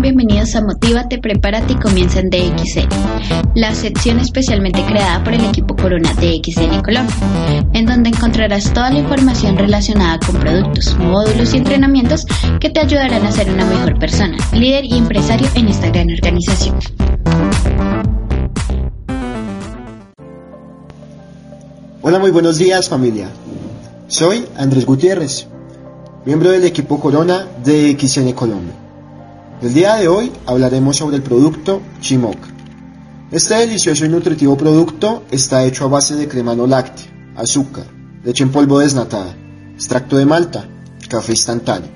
Bienvenidos a Motívate, Prepárate y comienza en DXN, la sección especialmente creada por el equipo Corona DXN Colombia, en donde encontrarás toda la información relacionada con productos, módulos y entrenamientos que te ayudarán a ser una mejor persona, líder y empresario en esta gran organización. Hola, muy buenos días familia. Soy Andrés Gutiérrez, miembro del equipo Corona de XN Colombia. El día de hoy hablaremos sobre el producto Chimoca. Este delicioso y nutritivo producto está hecho a base de crema no láctea, azúcar, leche en polvo desnatada, extracto de malta, café instantáneo,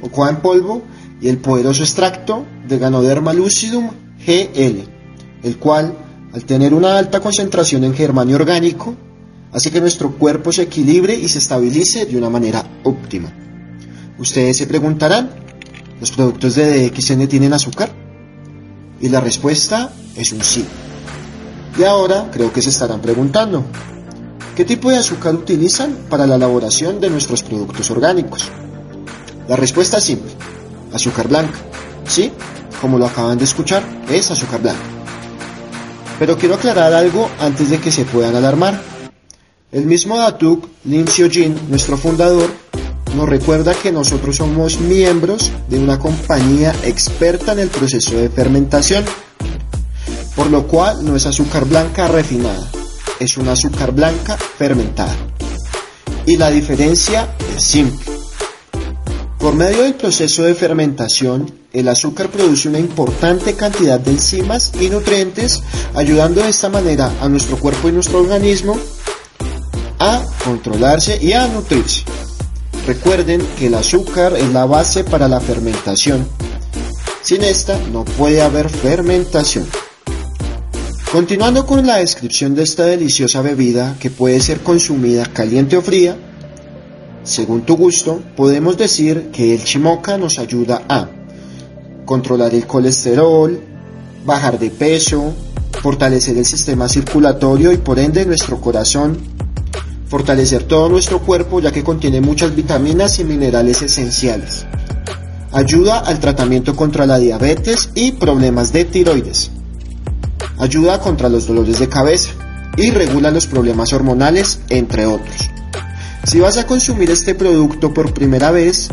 cocoa en polvo y el poderoso extracto de Ganoderma lucidum GL, el cual, al tener una alta concentración en germanio orgánico, hace que nuestro cuerpo se equilibre y se estabilice de una manera óptima. Ustedes se preguntarán, ¿los productos de DXN tienen azúcar? Y la respuesta es un sí. Y ahora creo que se estarán preguntando, ¿qué tipo de azúcar utilizan para la elaboración de nuestros productos orgánicos? La respuesta es simple, azúcar blanca. Sí, como lo acaban de escuchar, es azúcar blanca. Pero quiero aclarar algo antes de que se puedan alarmar. El mismo Datuk Lin Xiojin, nuestro fundador, nos recuerda que nosotros somos miembros de una compañía experta en el proceso de fermentación, por lo cual no es azúcar blanca refinada, es una azúcar blanca fermentada. Y la diferencia es simple. Por medio del proceso de fermentación, el azúcar produce una importante cantidad de enzimas y nutrientes, ayudando de esta manera a nuestro cuerpo y nuestro organismo a controlarse y a nutrirse. Recuerden que el azúcar es la base para la fermentación. Sin esta no puede haber fermentación. Continuando con la descripción de esta deliciosa bebida que puede ser consumida caliente o fría, según tu gusto, podemos decir que el chimoca nos ayuda a controlar el colesterol, bajar de peso, fortalecer el sistema circulatorio y por ende nuestro corazón, fortalecer todo nuestro cuerpo ya que contiene muchas vitaminas y minerales esenciales. Ayuda al tratamiento contra la diabetes y problemas de tiroides. Ayuda contra los dolores de cabeza y regula los problemas hormonales, entre otros. Si vas a consumir este producto por primera vez,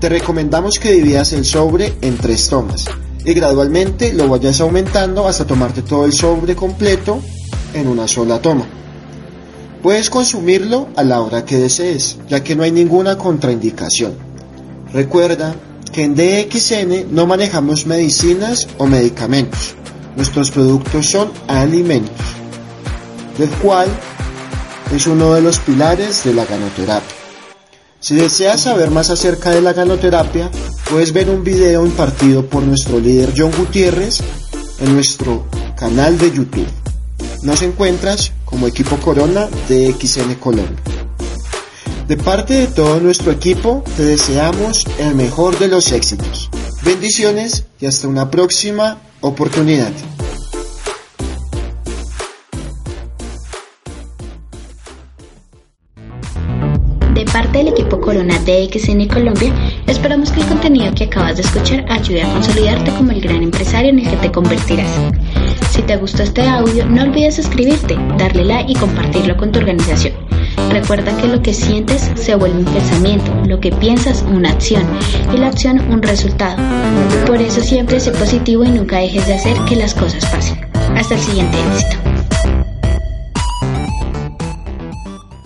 te recomendamos que dividas el sobre en tres tomas y gradualmente lo vayas aumentando hasta tomarte todo el sobre completo en una sola toma. Puedes consumirlo a la hora que desees, ya que no hay ninguna contraindicación. Recuerda que en DXN no manejamos medicinas o medicamentos. Nuestros productos son alimentos, del cual es uno de los pilares de la ganoterapia. Si deseas saber más acerca de la ganoterapia, puedes ver un video impartido por nuestro líder John Gutiérrez en nuestro canal de YouTube. Nos encuentras como equipo Corona de XN Colombia. De parte de todo nuestro equipo, te deseamos el mejor de los éxitos. Bendiciones y hasta una próxima oportunidad. De parte del equipo Corona de XN Colombia, esperamos que el contenido que acabas de escuchar ayude a consolidarte como el gran empresario en el que te convertirás. Si te gustó este audio, no olvides suscribirte, darle like y compartirlo con tu organización. Recuerda que lo que sientes se vuelve un pensamiento, lo que piensas una acción y la acción un resultado. Por eso siempre sé positivo y nunca dejes de hacer que las cosas pasen. Hasta el siguiente éxito.